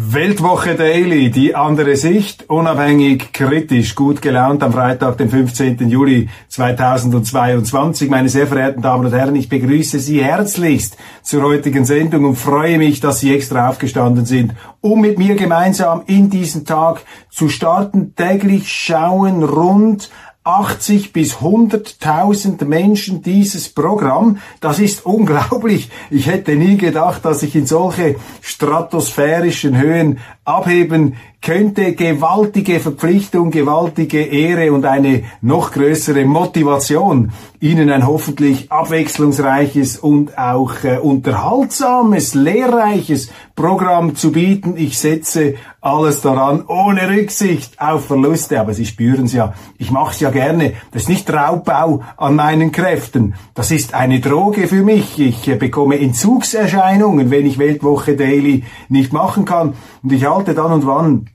Weltwoche Daily, die andere Sicht, unabhängig, kritisch, gut gelaunt am Freitag, den 15. Juli 2022. Meine sehr verehrten Damen und Herren, ich begrüße Sie herzlichst zur heutigen Sendung und freue mich, dass Sie extra aufgestanden sind, um mit mir gemeinsam in diesen Tag zu starten. Täglich schauen rund 80 bis 100.000 Menschen dieses Programm. Das ist unglaublich. Ich hätte nie gedacht, dass ich in solche stratosphärischen Höhen abheben könnte gewaltige Verpflichtung, gewaltige Ehre und eine noch größere Motivation, Ihnen ein hoffentlich abwechslungsreiches und auch äh, unterhaltsames, lehrreiches Programm zu bieten. Ich setze alles daran, ohne Rücksicht auf Verluste. Aber Sie spüren es ja, ich mache es ja gerne. Das ist nicht Raubbau an meinen Kräften. Das ist eine Droge für mich. Ich äh, bekomme Entzugserscheinungen, wenn ich Weltwoche Daily nicht machen kann. Und ich halte dann und wann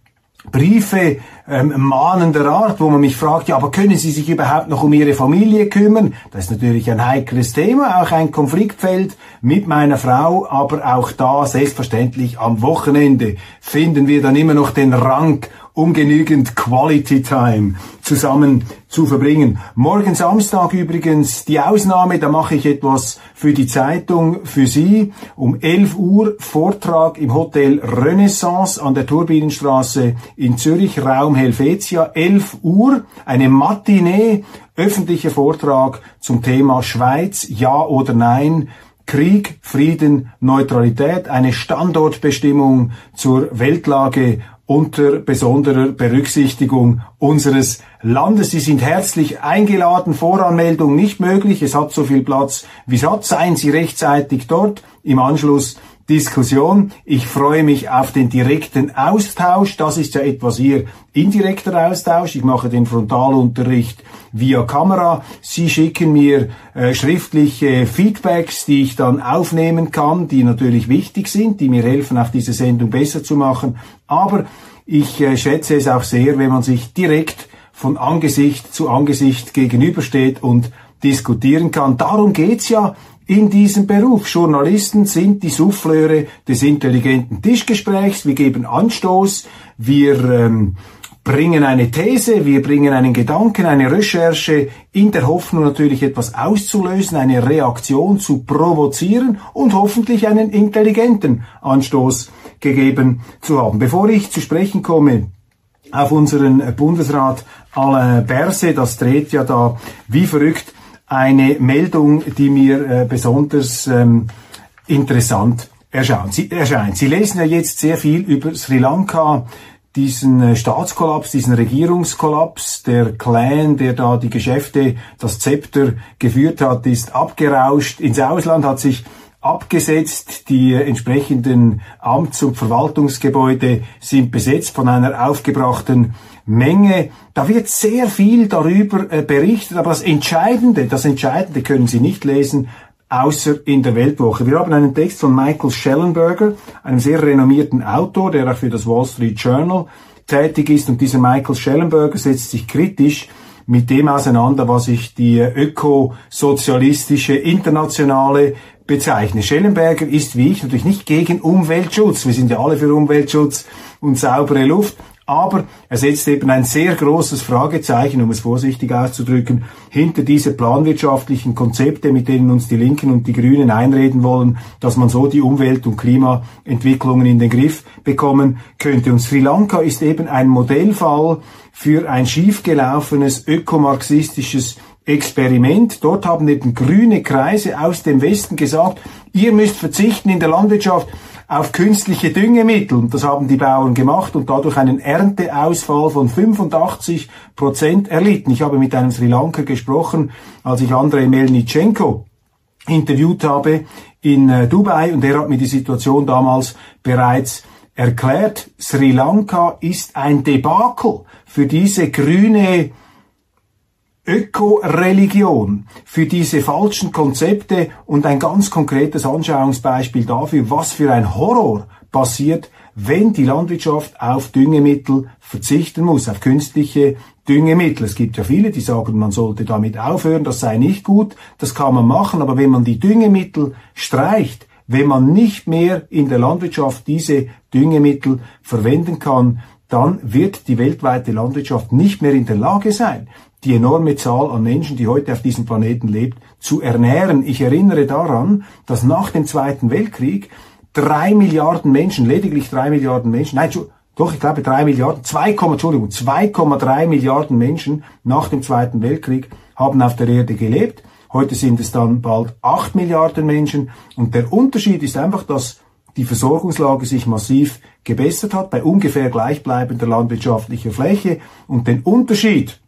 Briefe ähm, mahnender Art, wo man mich fragt, ja, aber können Sie sich überhaupt noch um Ihre Familie kümmern? Das ist natürlich ein heikles Thema, auch ein Konfliktfeld mit meiner Frau, aber auch da selbstverständlich am Wochenende finden wir dann immer noch den Rang um genügend Quality Time zusammen zu verbringen. Morgen Samstag übrigens die Ausnahme, da mache ich etwas für die Zeitung für Sie. Um 11 Uhr Vortrag im Hotel Renaissance an der Turbinenstraße in Zürich, Raum Helvetia. 11 Uhr, eine Matinee, öffentlicher Vortrag zum Thema Schweiz, ja oder nein. Krieg, Frieden, Neutralität, eine Standortbestimmung zur Weltlage unter besonderer Berücksichtigung unseres Landes. Sie sind herzlich eingeladen. Voranmeldung nicht möglich. Es hat so viel Platz wie es hat. Seien Sie rechtzeitig dort. Im Anschluss Diskussion. Ich freue mich auf den direkten Austausch. Das ist ja etwas hier indirekter Austausch. Ich mache den Frontalunterricht via Kamera. Sie schicken mir äh, schriftliche Feedbacks, die ich dann aufnehmen kann, die natürlich wichtig sind, die mir helfen, auch diese Sendung besser zu machen. Aber ich äh, schätze es auch sehr, wenn man sich direkt von Angesicht zu Angesicht gegenübersteht und diskutieren kann. Darum geht's ja in diesem Beruf. Journalisten sind die Souffleure des intelligenten Tischgesprächs. Wir geben Anstoß, wir ähm, bringen eine These, wir bringen einen Gedanken, eine Recherche in der Hoffnung natürlich etwas auszulösen, eine Reaktion zu provozieren und hoffentlich einen intelligenten Anstoß gegeben zu haben. Bevor ich zu sprechen komme auf unseren Bundesrat Alain Berse, das dreht ja da wie verrückt eine Meldung, die mir äh, besonders ähm, interessant erscheint. Sie, erscheint. Sie lesen ja jetzt sehr viel über Sri Lanka, diesen äh, Staatskollaps, diesen Regierungskollaps. Der Clan, der da die Geschäfte, das Zepter geführt hat, ist abgerauscht ins Ausland, hat sich abgesetzt. Die entsprechenden Amts- und Verwaltungsgebäude sind besetzt von einer aufgebrachten Menge. Da wird sehr viel darüber äh, berichtet, aber das Entscheidende, das Entscheidende können Sie nicht lesen, außer in der Weltwoche. Wir haben einen Text von Michael Schellenberger, einem sehr renommierten Autor, der auch für das Wall Street Journal tätig ist. Und dieser Michael Schellenberger setzt sich kritisch mit dem auseinander, was ich die ökosozialistische Internationale bezeichne. Schellenberger ist wie ich natürlich nicht gegen Umweltschutz. Wir sind ja alle für Umweltschutz und saubere Luft. Aber er setzt eben ein sehr großes Fragezeichen, um es vorsichtig auszudrücken, hinter diese planwirtschaftlichen Konzepte, mit denen uns die Linken und die Grünen einreden wollen, dass man so die Umwelt- und Klimaentwicklungen in den Griff bekommen könnte. Und Sri Lanka ist eben ein Modellfall für ein schiefgelaufenes ökomarxistisches Experiment. Dort haben eben grüne Kreise aus dem Westen gesagt, ihr müsst verzichten in der Landwirtschaft auf künstliche Düngemittel. Und das haben die Bauern gemacht und dadurch einen Ernteausfall von 85 Prozent erlitten. Ich habe mit einem Sri Lanka gesprochen, als ich Andrei Melnitschenko interviewt habe in äh, Dubai und er hat mir die Situation damals bereits erklärt. Sri Lanka ist ein Debakel für diese grüne Öko-Religion für diese falschen Konzepte und ein ganz konkretes Anschauungsbeispiel dafür, was für ein Horror passiert, wenn die Landwirtschaft auf Düngemittel verzichten muss, auf künstliche Düngemittel. Es gibt ja viele, die sagen, man sollte damit aufhören, das sei nicht gut, das kann man machen, aber wenn man die Düngemittel streicht, wenn man nicht mehr in der Landwirtschaft diese Düngemittel verwenden kann, dann wird die weltweite Landwirtschaft nicht mehr in der Lage sein, die enorme Zahl an Menschen, die heute auf diesem Planeten lebt, zu ernähren. Ich erinnere daran, dass nach dem Zweiten Weltkrieg drei Milliarden Menschen, lediglich drei Milliarden Menschen, nein, doch, ich glaube drei Milliarden, zwei, Entschuldigung, 2,3 Milliarden Menschen nach dem Zweiten Weltkrieg haben auf der Erde gelebt. Heute sind es dann bald acht Milliarden Menschen. Und der Unterschied ist einfach, dass die Versorgungslage sich massiv gebessert hat bei ungefähr gleichbleibender landwirtschaftlicher Fläche. Und den Unterschied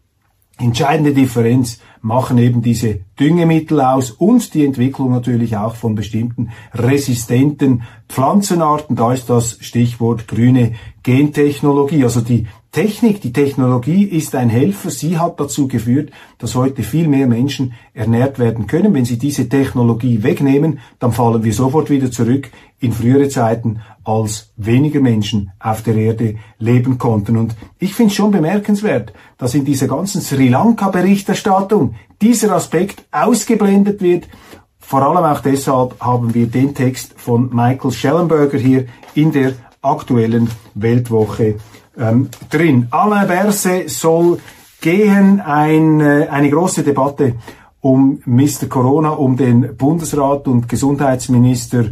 Entscheidende Differenz machen eben diese Düngemittel aus und die Entwicklung natürlich auch von bestimmten resistenten Pflanzenarten. Da ist das Stichwort grüne Gentechnologie. Also die Technik, die Technologie ist ein Helfer. Sie hat dazu geführt, dass heute viel mehr Menschen ernährt werden können. Wenn Sie diese Technologie wegnehmen, dann fallen wir sofort wieder zurück in frühere Zeiten, als weniger Menschen auf der Erde leben konnten. Und ich finde es schon bemerkenswert, dass in dieser ganzen Sri Lanka-Berichterstattung dieser Aspekt ausgeblendet wird. Vor allem auch deshalb haben wir den Text von Michael Schellenberger hier in der aktuellen Weltwoche ähm, drin. Alain Berset soll gehen, ein, äh, eine große Debatte um Mr. Corona, um den Bundesrat und Gesundheitsminister,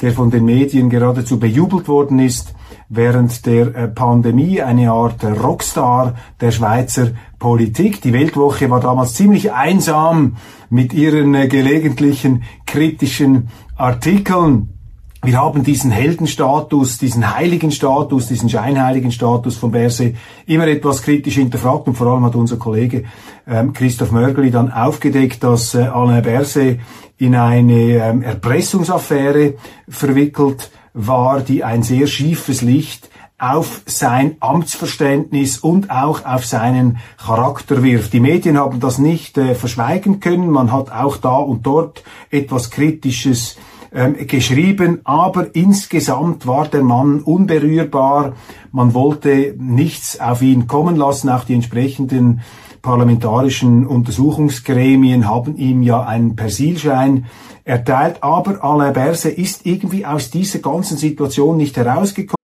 der von den Medien geradezu bejubelt worden ist während der äh, Pandemie, eine Art Rockstar der Schweizer Politik. Die Weltwoche war damals ziemlich einsam mit ihren äh, gelegentlichen kritischen Artikeln. Wir haben diesen Heldenstatus, diesen heiligen Status, diesen scheinheiligen Status von Berse immer etwas kritisch hinterfragt und vor allem hat unser Kollege ähm, Christoph Mörgeli dann aufgedeckt, dass äh, Alain Berse in eine ähm, Erpressungsaffäre verwickelt war, die ein sehr schiefes Licht auf sein Amtsverständnis und auch auf seinen Charakter wirft. Die Medien haben das nicht äh, verschweigen können. Man hat auch da und dort etwas Kritisches ähm, geschrieben, aber insgesamt war der Mann unberührbar. Man wollte nichts auf ihn kommen lassen, auch die entsprechenden parlamentarischen Untersuchungsgremien haben ihm ja einen Persilschein erteilt, aber Alain Berset ist irgendwie aus dieser ganzen Situation nicht herausgekommen.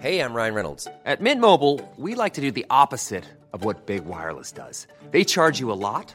Hey, I'm Ryan Reynolds. At Mint Mobile, we like to do the opposite of what Big Wireless does. They charge you a lot.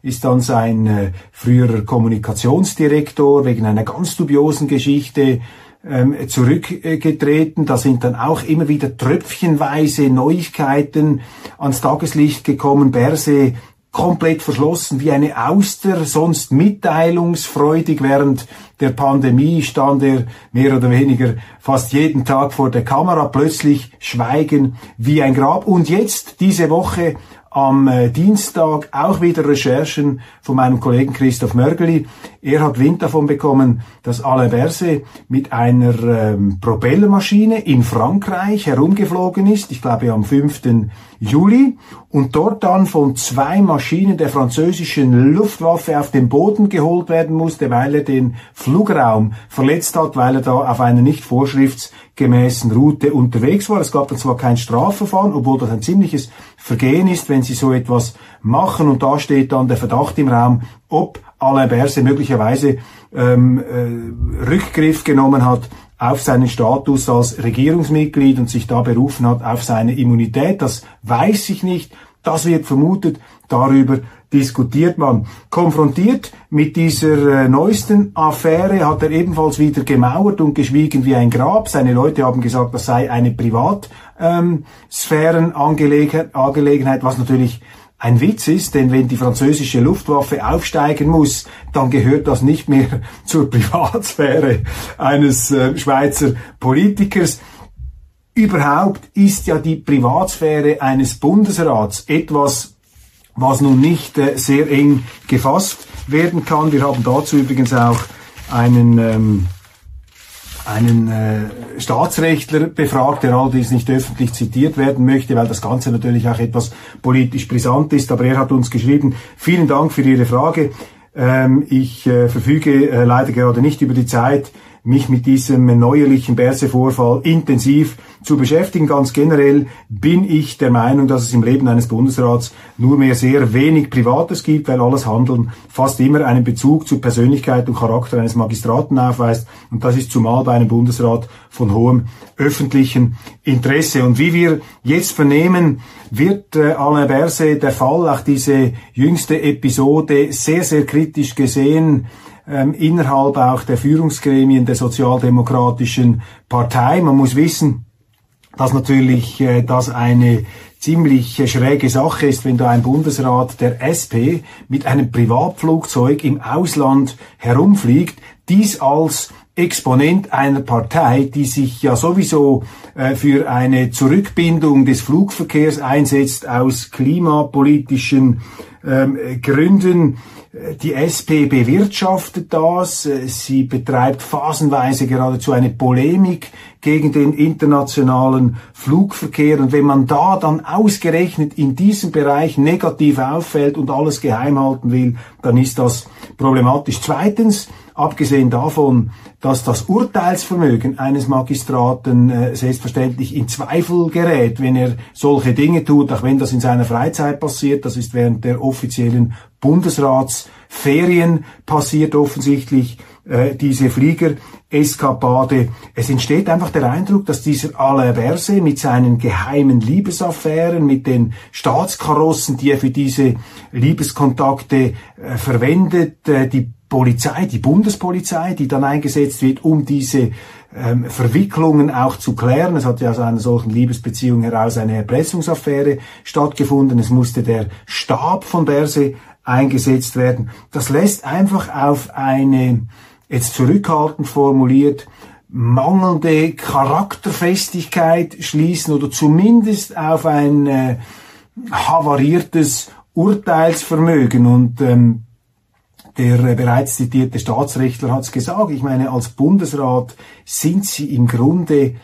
ist dann sein äh, früherer Kommunikationsdirektor wegen einer ganz dubiosen Geschichte ähm, zurückgetreten. Da sind dann auch immer wieder tröpfchenweise Neuigkeiten ans Tageslicht gekommen. Berse komplett verschlossen wie eine Auster, sonst mitteilungsfreudig. Während der Pandemie stand er mehr oder weniger fast jeden Tag vor der Kamera, plötzlich schweigen wie ein Grab. Und jetzt, diese Woche, am äh, Dienstag auch wieder Recherchen von meinem Kollegen Christoph Mörgeli. Er hat Wind davon bekommen, dass Alain Berset mit einer ähm, Propellermaschine in Frankreich herumgeflogen ist, ich glaube am 5. Juli, und dort dann von zwei Maschinen der französischen Luftwaffe auf den Boden geholt werden musste, weil er den Flugraum verletzt hat, weil er da auf einer nicht vorschriftsgemäßen Route unterwegs war. Es gab dann zwar kein Strafverfahren, obwohl das ein ziemliches Vergehen ist, wenn sie so etwas machen und da steht dann der Verdacht im Raum, ob Alain Berset möglicherweise ähm, äh, Rückgriff genommen hat auf seinen Status als Regierungsmitglied und sich da berufen hat auf seine Immunität. Das weiß ich nicht. Das wird vermutet. Darüber diskutiert man. Konfrontiert mit dieser äh, neuesten Affäre hat er ebenfalls wieder gemauert und geschwiegen wie ein Grab. Seine Leute haben gesagt, das sei eine Privatsphärenangelegenheit, ähm, was natürlich ein Witz ist, denn wenn die französische Luftwaffe aufsteigen muss, dann gehört das nicht mehr zur Privatsphäre eines äh, Schweizer Politikers. Überhaupt ist ja die Privatsphäre eines Bundesrats etwas, was nun nicht äh, sehr eng gefasst werden kann. Wir haben dazu übrigens auch einen, ähm, einen äh, Staatsrechtler befragt, der allerdings nicht öffentlich zitiert werden möchte, weil das Ganze natürlich auch etwas politisch brisant ist. Aber er hat uns geschrieben, vielen Dank für Ihre Frage. Ähm, ich äh, verfüge äh, leider gerade nicht über die Zeit, mich mit diesem neuerlichen Berse-Vorfall intensiv zu beschäftigen. Ganz generell bin ich der Meinung, dass es im Leben eines Bundesrats nur mehr sehr wenig Privates gibt, weil alles Handeln fast immer einen Bezug zur Persönlichkeit und Charakter eines Magistraten aufweist. Und das ist zumal bei einem Bundesrat von hohem öffentlichen Interesse. Und wie wir jetzt vernehmen, wird äh, Alain Berset der Fall, auch diese jüngste Episode, sehr, sehr kritisch gesehen ähm, innerhalb auch der Führungsgremien der Sozialdemokratischen Partei. Man muss wissen, dass natürlich äh, das eine ziemlich äh, schräge Sache ist, wenn da ein Bundesrat der SP mit einem Privatflugzeug im Ausland herumfliegt, dies als Exponent einer Partei, die sich ja sowieso äh, für eine Zurückbindung des Flugverkehrs einsetzt aus klimapolitischen ähm, Gründen. Die SP bewirtschaftet das. Sie betreibt phasenweise geradezu eine Polemik gegen den internationalen Flugverkehr. Und wenn man da dann ausgerechnet in diesem Bereich negativ auffällt und alles geheim halten will, dann ist das problematisch. Zweitens, abgesehen davon, dass das Urteilsvermögen eines Magistraten äh, selbstverständlich in Zweifel gerät, wenn er solche Dinge tut, auch wenn das in seiner Freizeit passiert, das ist während der offiziellen Bundesratsferien passiert offensichtlich äh, diese Fliegereskapade. Es entsteht einfach der Eindruck, dass dieser Alain Berset mit seinen geheimen Liebesaffären, mit den Staatskarossen, die er für diese Liebeskontakte äh, verwendet, äh, die Polizei, die Bundespolizei, die dann eingesetzt wird, um diese ähm, Verwicklungen auch zu klären. Es hat ja aus einer solchen Liebesbeziehung heraus eine Erpressungsaffäre stattgefunden. Es musste der Stab von Berse eingesetzt werden. Das lässt einfach auf eine, jetzt zurückhaltend formuliert, mangelnde Charakterfestigkeit schließen oder zumindest auf ein äh, havariertes Urteilsvermögen. Und ähm, der bereits zitierte Staatsrechtler hat es gesagt. Ich meine, als Bundesrat sind Sie im Grunde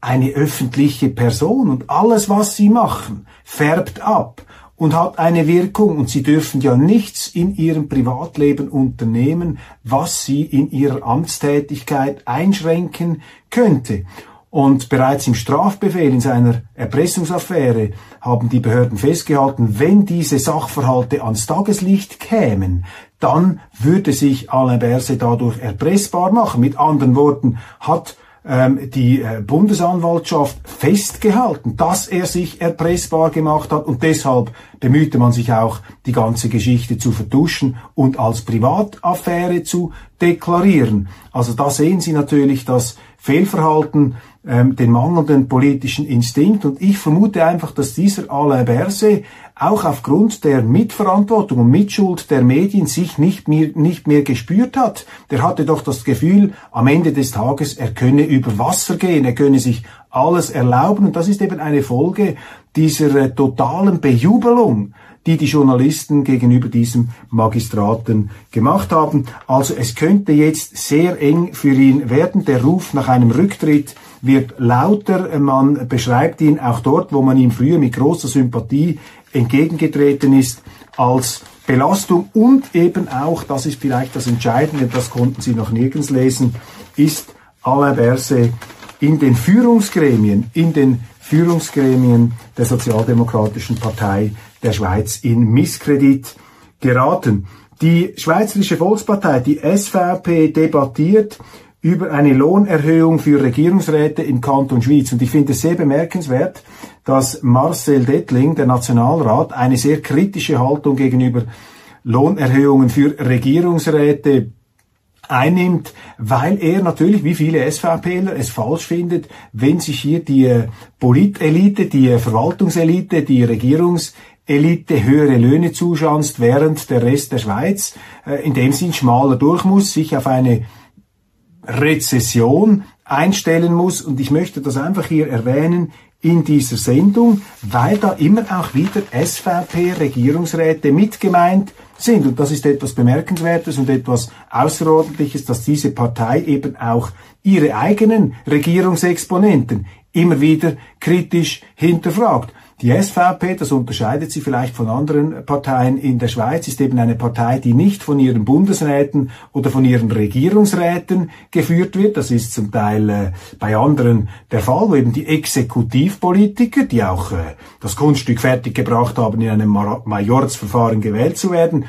eine öffentliche Person und alles, was Sie machen, färbt ab und hat eine Wirkung und Sie dürfen ja nichts in Ihrem Privatleben unternehmen, was Sie in Ihrer Amtstätigkeit einschränken könnte. Und bereits im Strafbefehl in seiner Erpressungsaffäre haben die Behörden festgehalten, wenn diese Sachverhalte ans Tageslicht kämen, dann würde sich Alain Berset dadurch erpressbar machen. Mit anderen Worten, hat ähm, die äh, Bundesanwaltschaft festgehalten, dass er sich erpressbar gemacht hat und deshalb bemühte man sich auch, die ganze Geschichte zu vertuschen und als Privataffäre zu deklarieren. Also da sehen Sie natürlich das Fehlverhalten, ähm, den mangelnden politischen Instinkt und ich vermute einfach, dass dieser Alain Berset auch aufgrund der Mitverantwortung und Mitschuld der Medien sich nicht mehr, nicht mehr gespürt hat. Der hatte doch das Gefühl, am Ende des Tages, er könne über Wasser gehen, er könne sich alles erlauben. Und das ist eben eine Folge dieser äh, totalen Bejubelung die die Journalisten gegenüber diesem Magistraten gemacht haben. Also es könnte jetzt sehr eng für ihn werden. Der Ruf nach einem Rücktritt wird lauter. Man beschreibt ihn auch dort, wo man ihm früher mit großer Sympathie entgegengetreten ist als Belastung und eben auch, das ist vielleicht das Entscheidende, das konnten Sie noch nirgends lesen, ist Alain Berset in den Führungsgremien, in den Führungsgremien der Sozialdemokratischen Partei der Schweiz in Misskredit geraten. Die Schweizerische Volkspartei, die SVP, debattiert über eine Lohnerhöhung für Regierungsräte im Kanton Schwyz. Und ich finde es sehr bemerkenswert, dass Marcel Dettling, der Nationalrat, eine sehr kritische Haltung gegenüber Lohnerhöhungen für Regierungsräte einnimmt, weil er natürlich, wie viele SVPler, es falsch findet, wenn sich hier die Politelite, die Verwaltungselite, die Regierungselite höhere Löhne zuschanzt, während der Rest der Schweiz äh, in dem Sinn schmaler durch muss, sich auf eine Rezession einstellen muss. Und ich möchte das einfach hier erwähnen. in dieser Sendung, weil da immer auch wieder SVP-Regierungsräte mitgemeint sind. Und das ist etwas Bemerkenswertes und etwas Außerordentliches, dass diese Partei eben auch ihre eigenen Regierungsexponenten immer wieder kritisch hinterfragt. Die SVP, das unterscheidet sie vielleicht von anderen Parteien in der Schweiz, ist eben eine Partei, die nicht von ihren Bundesräten oder von ihren Regierungsräten geführt wird. Das ist zum Teil äh, bei anderen der Fall, wo eben die Exekutivpolitiker, die auch äh, das Kunststück fertiggebracht haben, in einem Majorzverfahren gewählt zu werden,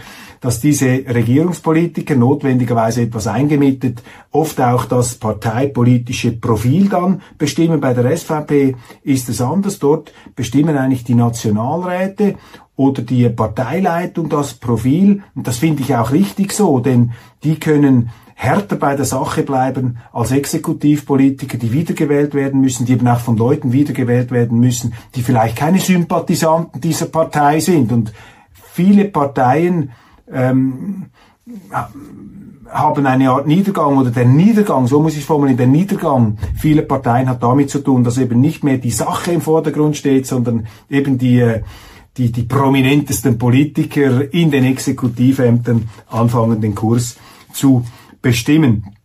dass diese Regierungspolitiker notwendigerweise etwas eingemietet, oft auch das parteipolitische Profil dann bestimmen. Bei der SVP ist es anders. Dort bestimmen eigentlich die Nationalräte oder die Parteileitung das Profil. Und das finde ich auch richtig so, denn die können härter bei der Sache bleiben als Exekutivpolitiker, die wiedergewählt werden müssen, die eben auch von Leuten wiedergewählt werden müssen, die vielleicht keine Sympathisanten dieser Partei sind. Und viele Parteien ähm, haben eine Art Niedergang oder der Niedergang, so muss ich formulieren, der Niedergang vieler Parteien hat damit zu tun, dass eben nicht mehr die Sache im Vordergrund steht, sondern eben die, die, die prominentesten Politiker in den Exekutivämtern anfangen, den Kurs zu bestimmen.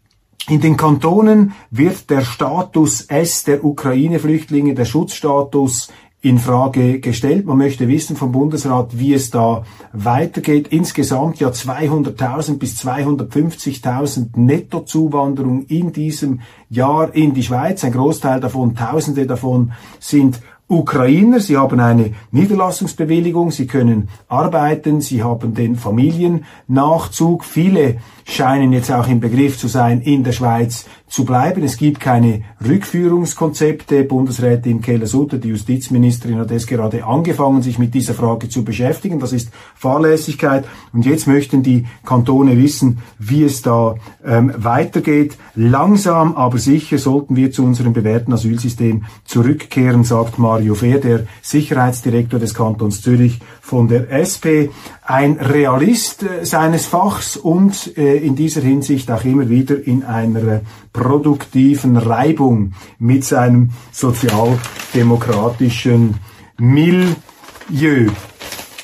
In den Kantonen wird der Status S der Ukraine-Flüchtlinge, der Schutzstatus in Frage gestellt. Man möchte wissen vom Bundesrat, wie es da weitergeht. Insgesamt ja 200.000 bis 250.000 Nettozuwanderung in diesem Jahr in die Schweiz. Ein Großteil davon, Tausende davon sind Ukrainer, sie haben eine Niederlassungsbewilligung, sie können arbeiten, sie haben den Familiennachzug. Viele scheinen jetzt auch im Begriff zu sein, in der Schweiz zu bleiben. Es gibt keine Rückführungskonzepte. Bundesrätin Keller-Sutter, die Justizministerin, hat es gerade angefangen, sich mit dieser Frage zu beschäftigen. Das ist Fahrlässigkeit. Und jetzt möchten die Kantone wissen, wie es da ähm, weitergeht. Langsam, aber sicher sollten wir zu unserem bewährten Asylsystem zurückkehren, sagt Mario Fehr, der Sicherheitsdirektor des Kantons Zürich von der SP. Ein Realist äh, seines Fachs und äh, in dieser Hinsicht auch immer wieder in einer produktiven Reibung mit seinem sozialdemokratischen Milieu.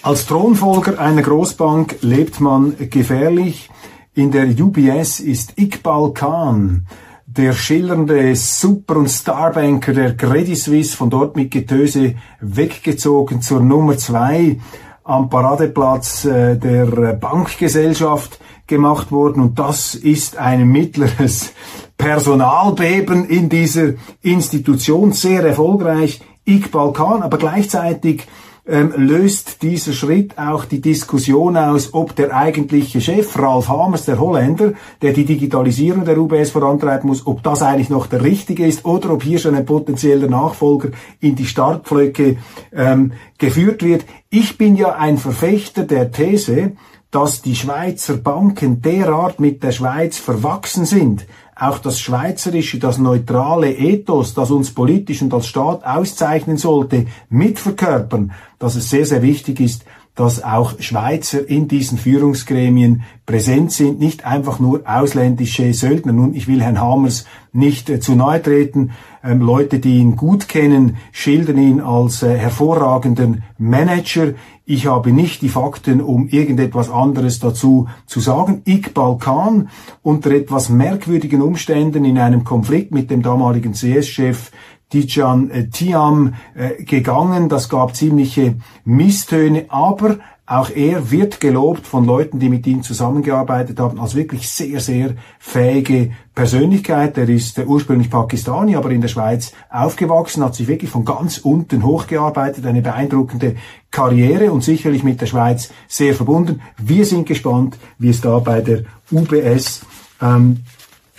Als Thronfolger einer Großbank lebt man gefährlich. In der UBS ist Iqbal Khan, der schillernde Super- und Starbanker der Credit Suisse, von dort mit Getöse weggezogen zur Nummer zwei am Paradeplatz äh, der Bankgesellschaft gemacht worden. Und das ist ein mittleres Personalbeben in dieser Institution, sehr erfolgreich, Iqbal Khan, aber gleichzeitig ähm, löst dieser Schritt auch die Diskussion aus, ob der eigentliche Chef, Ralf Hamers, der Holländer, der die Digitalisierung der UBS vorantreiben muss, ob das eigentlich noch der richtige ist oder ob hier schon ein potenzieller Nachfolger in die Startpflöcke ähm, geführt wird. Ich bin ja ein Verfechter der These, dass die Schweizer Banken derart mit der Schweiz verwachsen sind, auch das schweizerische, das neutrale Ethos, das uns politisch und als Staat auszeichnen sollte, mitverkörpern, dass es sehr, sehr wichtig ist, dass auch Schweizer in diesen Führungsgremien präsent sind, nicht einfach nur ausländische Söldner. Nun, ich will Herrn Hamers nicht äh, zu nahe treten. Ähm, Leute, die ihn gut kennen, schildern ihn als äh, hervorragenden Manager. Ich habe nicht die Fakten, um irgendetwas anderes dazu zu sagen. Iqbal Khan unter etwas merkwürdigen Umständen in einem Konflikt mit dem damaligen CS-Chef Dijan äh, Tiam äh, gegangen. Das gab ziemliche Misstöne, aber auch er wird gelobt von Leuten, die mit ihm zusammengearbeitet haben, als wirklich sehr, sehr fähige Persönlichkeit. Er ist äh, ursprünglich Pakistani, aber in der Schweiz aufgewachsen, hat sich wirklich von ganz unten hochgearbeitet, eine beeindruckende Karriere und sicherlich mit der Schweiz sehr verbunden. Wir sind gespannt, wie es da bei der UBS ähm,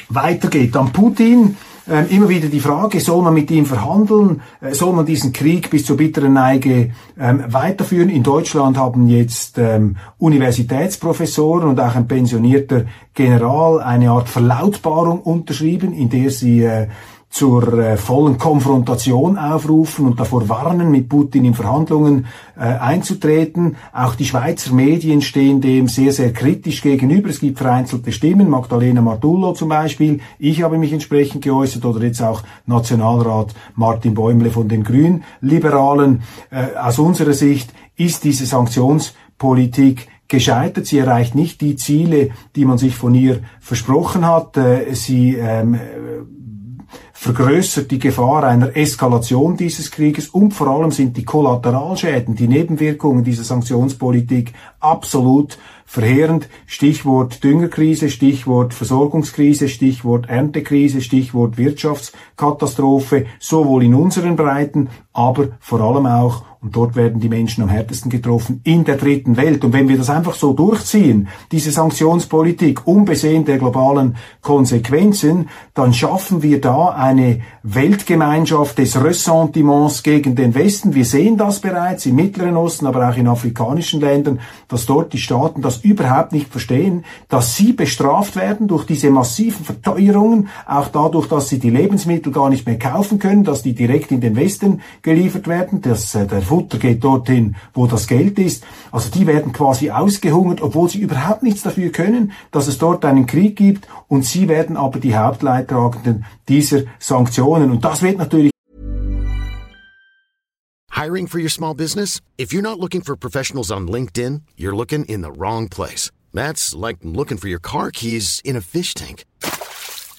weitergeht. Dann Putin ähm, immer wieder die Frage, soll man mit ihm verhandeln, äh, soll man diesen Krieg bis zur bitteren Neige ähm, weiterführen. In Deutschland haben jetzt ähm, Universitätsprofessoren und auch ein pensionierter General eine Art Verlautbarung unterschrieben, in der sie äh, zur äh, vollen Konfrontation aufrufen und davor warnen, mit Putin in Verhandlungen äh, einzutreten. Auch die Schweizer Medien stehen dem sehr, sehr kritisch gegenüber. Es gibt vereinzelte Stimmen, Magdalena Martullo zum Beispiel. Ich habe mich entsprechend geäußert oder jetzt auch Nationalrat Martin Bäumle von den Grünliberalen. Äh, aus unserer Sicht ist diese Sanktionspolitik gescheitert. Sie erreicht nicht die Ziele, die man sich von ihr versprochen hat. Äh, sie ähm, vergrößert die Gefahr einer Eskalation dieses Krieges und vor allem sind die Kollateralschäden, die Nebenwirkungen dieser Sanktionspolitik absolut verheerend. Stichwort Düngerkrise, Stichwort Versorgungskrise, Stichwort Erntekrise, Stichwort Wirtschaftskatastrophe, sowohl in unseren Breiten, aber vor allem auch und dort werden die Menschen am härtesten getroffen in der dritten Welt. Und wenn wir das einfach so durchziehen, diese Sanktionspolitik, unbesehen der globalen Konsequenzen, dann schaffen wir da eine Weltgemeinschaft des Ressentiments gegen den Westen. Wir sehen das bereits im Mittleren Osten, aber auch in afrikanischen Ländern, dass dort die Staaten das überhaupt nicht verstehen, dass sie bestraft werden durch diese massiven Verteuerungen, auch dadurch, dass sie die Lebensmittel gar nicht mehr kaufen können, dass die direkt in den Westen geliefert werden, dass äh, der Futter geht dorthin, wo das Geld ist. Also die werden quasi ausgehungert, obwohl sie überhaupt nichts dafür können, dass es dort einen Krieg gibt und sie werden aber die Hauptleidtragenden dieser Sanktionen. Und das wird natürlich Hiring for your small business? If you're not looking for professionals on LinkedIn, you're looking in the wrong place. That's like looking for your car keys in a fish tank.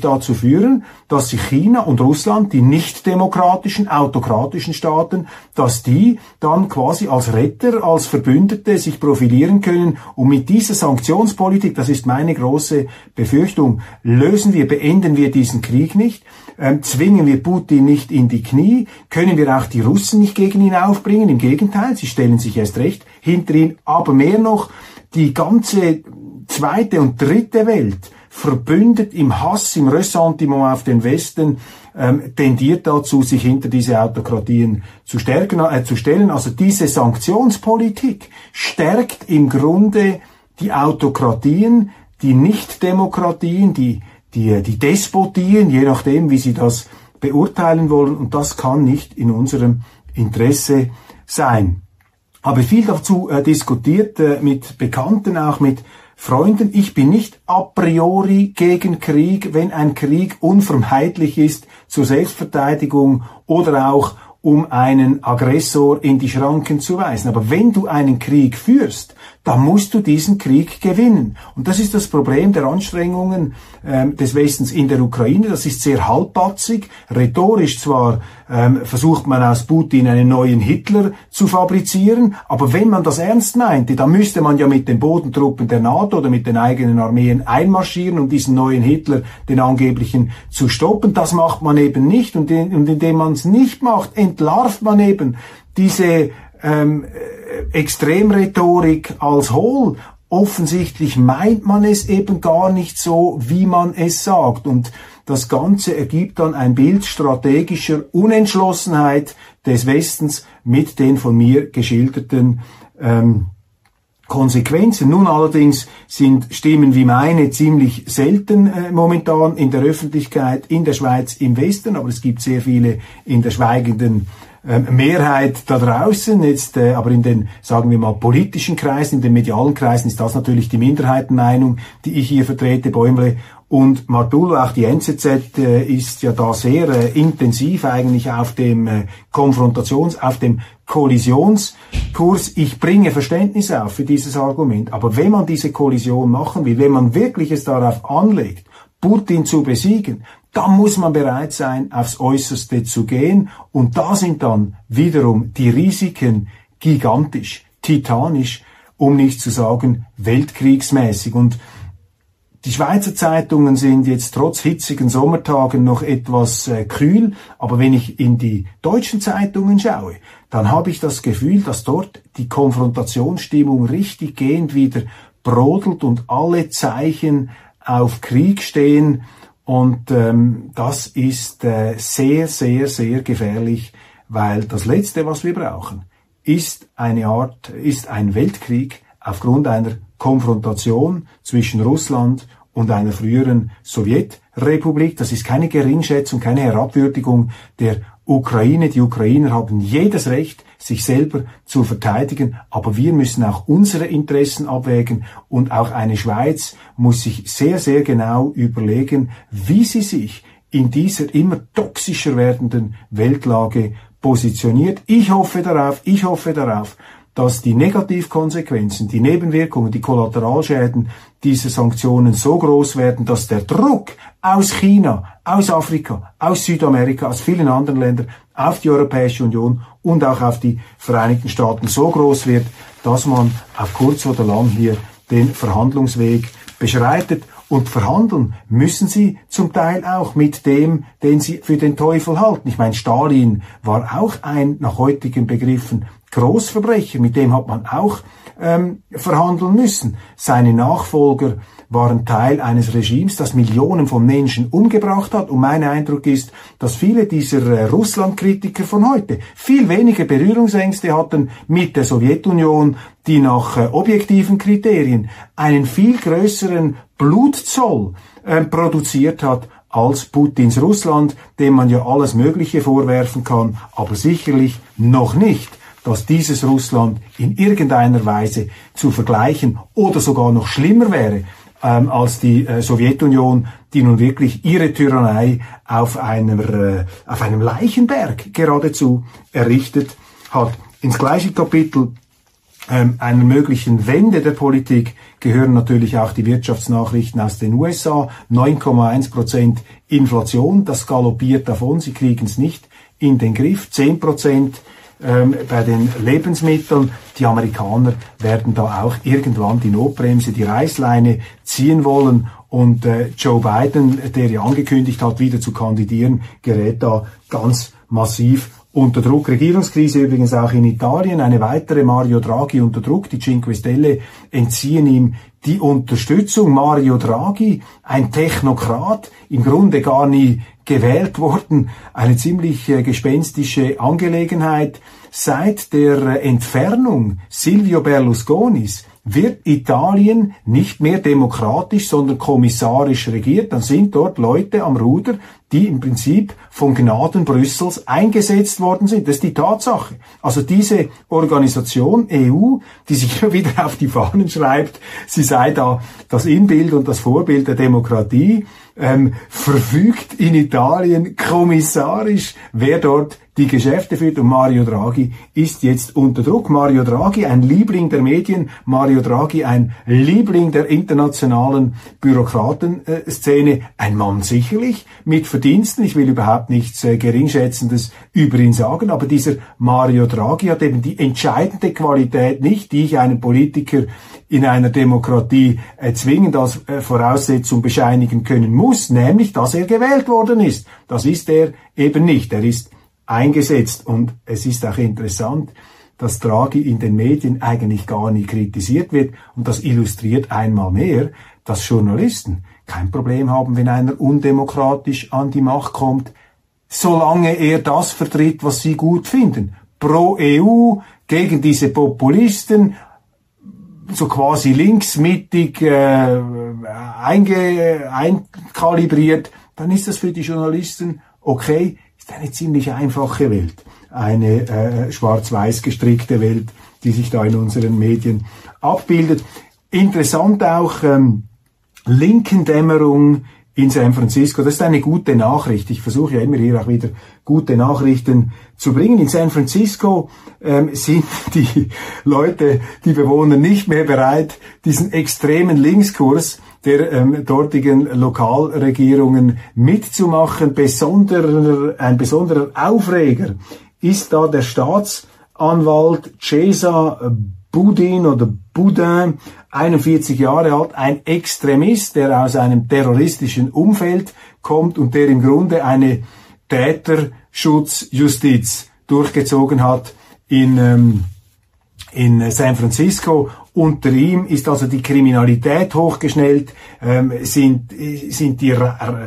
dazu führen, dass sich China und Russland, die nicht demokratischen, autokratischen Staaten, dass die dann quasi als Retter, als Verbündete sich profilieren können. Und mit dieser Sanktionspolitik, das ist meine große Befürchtung, lösen wir, beenden wir diesen Krieg nicht, ähm, zwingen wir Putin nicht in die Knie, können wir auch die Russen nicht gegen ihn aufbringen. Im Gegenteil, sie stellen sich erst recht hinter ihn. Aber mehr noch, die ganze zweite und dritte Welt, verbündet im Hass, im Ressentiment auf den Westen, ähm, tendiert dazu, sich hinter diese Autokratien zu, stärken, äh, zu stellen. Also diese Sanktionspolitik stärkt im Grunde die Autokratien, die Nichtdemokratien, die, die, die Despotien, je nachdem, wie sie das beurteilen wollen. Und das kann nicht in unserem Interesse sein. Habe viel dazu äh, diskutiert äh, mit Bekannten, auch mit Freunden, ich bin nicht a priori gegen Krieg, wenn ein Krieg unvermeidlich ist zur Selbstverteidigung oder auch um einen Aggressor in die Schranken zu weisen. Aber wenn du einen Krieg führst, dann musst du diesen Krieg gewinnen. Und das ist das Problem der Anstrengungen ähm, des Westens in der Ukraine. Das ist sehr halbpatzig. Rhetorisch zwar ähm, versucht man aus Putin einen neuen Hitler zu fabrizieren, aber wenn man das ernst meinte, dann müsste man ja mit den Bodentruppen der NATO oder mit den eigenen Armeen einmarschieren, um diesen neuen Hitler, den angeblichen, zu stoppen. Das macht man eben nicht. Und, in, und indem man es nicht macht, entlarvt man eben diese ähm, Extremrhetorik als hohl. Offensichtlich meint man es eben gar nicht so, wie man es sagt. Und das Ganze ergibt dann ein Bild strategischer Unentschlossenheit des Westens mit den von mir geschilderten ähm, Konsequenzen. Nun allerdings sind Stimmen wie meine ziemlich selten äh, momentan in der Öffentlichkeit in der Schweiz im Westen, aber es gibt sehr viele in der schweigenden ähm, Mehrheit da draußen, jetzt äh, aber in den, sagen wir mal, politischen Kreisen, in den medialen Kreisen ist das natürlich die Minderheitenmeinung, die ich hier vertrete, Bäumle und Martullo, auch die NZZ äh, ist ja da sehr äh, intensiv eigentlich auf dem äh, Konfrontations-, auf dem Kollisionskurs. Ich bringe Verständnis auf für dieses Argument. Aber wenn man diese Kollision machen will, wenn man wirklich es darauf anlegt, Putin zu besiegen, dann muss man bereit sein, aufs Äußerste zu gehen. Und da sind dann wiederum die Risiken gigantisch, titanisch um nicht zu sagen weltkriegsmäßig. Und die Schweizer Zeitungen sind jetzt trotz hitzigen Sommertagen noch etwas äh, kühl, aber wenn ich in die deutschen Zeitungen schaue, dann habe ich das Gefühl, dass dort die Konfrontationsstimmung richtig gehend wieder brodelt und alle Zeichen auf Krieg stehen. Und ähm, das ist äh, sehr, sehr, sehr gefährlich, weil das Letzte, was wir brauchen, ist eine Art, ist ein Weltkrieg aufgrund einer Konfrontation zwischen Russland und einer früheren Sowjetrepublik. Das ist keine Geringschätzung, keine Herabwürdigung der Ukraine. Die Ukrainer haben jedes Recht, sich selber zu verteidigen, aber wir müssen auch unsere Interessen abwägen und auch eine Schweiz muss sich sehr, sehr genau überlegen, wie sie sich in dieser immer toxischer werdenden Weltlage positioniert. Ich hoffe darauf, ich hoffe darauf, dass die Negativkonsequenzen, die Nebenwirkungen, die Kollateralschäden dieser Sanktionen so groß werden, dass der Druck aus China, aus Afrika, aus Südamerika, aus vielen anderen Ländern auf die Europäische Union und auch auf die Vereinigten Staaten so groß wird, dass man auf kurz oder lang hier den Verhandlungsweg beschreitet. Und verhandeln müssen sie zum Teil auch mit dem, den sie für den Teufel halten. Ich meine, Stalin war auch ein nach heutigen Begriffen Großverbrecher, mit dem hat man auch ähm, verhandeln müssen. Seine Nachfolger waren Teil eines Regimes, das Millionen von Menschen umgebracht hat. Und mein Eindruck ist, dass viele dieser äh, Russland-Kritiker von heute viel weniger Berührungsängste hatten mit der Sowjetunion, die nach äh, objektiven Kriterien einen viel größeren Blutzoll äh, produziert hat als Putins Russland, dem man ja alles Mögliche vorwerfen kann, aber sicherlich noch nicht dass dieses Russland in irgendeiner Weise zu vergleichen oder sogar noch schlimmer wäre ähm, als die äh, Sowjetunion, die nun wirklich ihre Tyrannei auf, einer, äh, auf einem Leichenberg geradezu errichtet hat. Ins gleiche Kapitel ähm, einer möglichen Wende der Politik gehören natürlich auch die Wirtschaftsnachrichten aus den USA. 9,1 Prozent Inflation, das galoppiert davon, sie kriegen es nicht in den Griff. 10 Prozent ähm, bei den Lebensmitteln. Die Amerikaner werden da auch irgendwann die Notbremse, die Reißleine ziehen wollen. Und äh, Joe Biden, der ja angekündigt hat, wieder zu kandidieren, gerät da ganz massiv unter Druck. Regierungskrise übrigens auch in Italien. Eine weitere Mario Draghi unter Druck. Die Cinque Stelle entziehen ihm die Unterstützung. Mario Draghi, ein Technokrat, im Grunde gar nie gewählt worden. Eine ziemlich äh, gespenstische Angelegenheit. Seit der Entfernung Silvio Berlusconis wird Italien nicht mehr demokratisch, sondern kommissarisch regiert, dann sind dort Leute am Ruder, die im Prinzip von Gnaden Brüssels eingesetzt worden sind. Das ist die Tatsache. Also diese Organisation EU, die sich immer wieder auf die Fahnen schreibt, sie sei da das Inbild und das Vorbild der Demokratie, ähm, verfügt in Italien kommissarisch, wer dort die Geschäfte führt. Und Mario Draghi ist jetzt unter Druck. Mario Draghi, ein Liebling der Medien, Mario Draghi, ein Liebling der internationalen Bürokratenszene, ein Mann sicherlich mit Verdiensten. Ich will überhaupt nichts äh, Geringschätzendes über ihn sagen, aber dieser Mario Draghi hat eben die entscheidende Qualität nicht, die ich einem Politiker in einer Demokratie äh, zwingend als äh, Voraussetzung bescheinigen können muss, nämlich, dass er gewählt worden ist. Das ist er eben nicht. Er ist eingesetzt. Und es ist auch interessant, dass Draghi in den Medien eigentlich gar nie kritisiert wird. Und das illustriert einmal mehr, dass Journalisten kein Problem haben, wenn einer undemokratisch an die Macht kommt, solange er das vertritt, was sie gut finden. Pro EU, gegen diese Populisten, so quasi linksmittig äh, einkalibriert, dann ist das für die Journalisten okay eine ziemlich einfache Welt, eine äh, schwarz-weiß gestrickte Welt, die sich da in unseren Medien abbildet. Interessant auch ähm, Linkendämmerung in San Francisco. Das ist eine gute Nachricht. Ich versuche ja immer hier auch wieder gute Nachrichten zu bringen. In San Francisco ähm, sind die Leute, die Bewohner nicht mehr bereit, diesen extremen Linkskurs der ähm, dortigen Lokalregierungen mitzumachen. Besonderer, ein besonderer Aufreger ist da der Staatsanwalt Cesar Boudin oder Boudin, 41 Jahre alt, ein Extremist, der aus einem terroristischen Umfeld kommt und der im Grunde eine Täterschutzjustiz durchgezogen hat in, ähm, in San Francisco. Unter ihm ist also die Kriminalität hochgeschnellt, ähm, sind, sind die,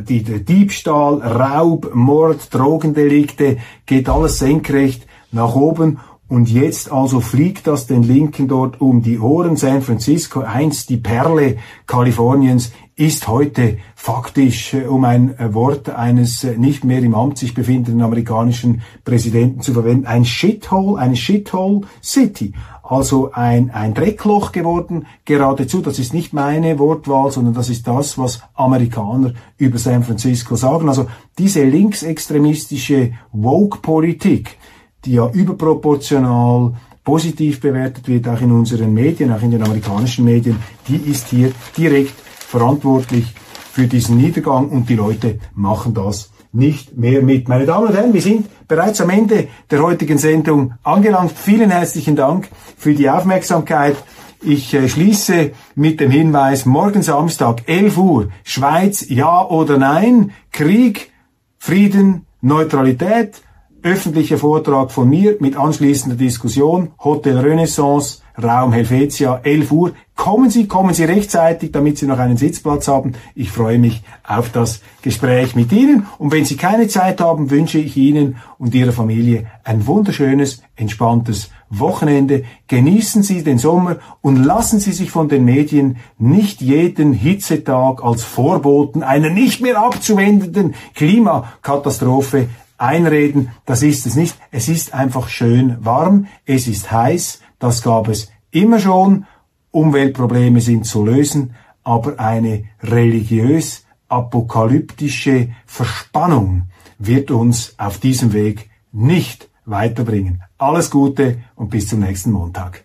die, der Diebstahl, Raub, Mord, Drogendelikte, geht alles senkrecht nach oben und jetzt also fliegt das den Linken dort um die Ohren. San Francisco, einst die Perle Kaliforniens, ist heute faktisch, äh, um ein äh, Wort eines äh, nicht mehr im Amt sich befindenden amerikanischen Präsidenten zu verwenden, ein Shithole, eine Shithole City. Also ein, ein Dreckloch geworden, geradezu. Das ist nicht meine Wortwahl, sondern das ist das, was Amerikaner über San Francisco sagen. Also diese linksextremistische Woke-Politik, die ja überproportional positiv bewertet wird, auch in unseren Medien, auch in den amerikanischen Medien, die ist hier direkt verantwortlich für diesen Niedergang und die Leute machen das nicht mehr mit. Meine Damen und Herren, wir sind bereits am Ende der heutigen Sendung angelangt. Vielen herzlichen Dank für die Aufmerksamkeit. Ich äh, schließe mit dem Hinweis, morgen Samstag, 11 Uhr, Schweiz, ja oder nein, Krieg, Frieden, Neutralität, öffentlicher Vortrag von mir mit anschließender Diskussion, Hotel Renaissance, Raum Helvetia, 11 Uhr. Kommen Sie, kommen Sie rechtzeitig, damit Sie noch einen Sitzplatz haben. Ich freue mich auf das Gespräch mit Ihnen. Und wenn Sie keine Zeit haben, wünsche ich Ihnen und Ihrer Familie ein wunderschönes, entspanntes Wochenende. Genießen Sie den Sommer und lassen Sie sich von den Medien nicht jeden Hitzetag als Vorboten einer nicht mehr abzuwendenden Klimakatastrophe einreden, das ist es nicht. Es ist einfach schön warm, es ist heiß, das gab es immer schon. Umweltprobleme sind zu lösen, aber eine religiös apokalyptische Verspannung wird uns auf diesem Weg nicht weiterbringen. Alles Gute und bis zum nächsten Montag.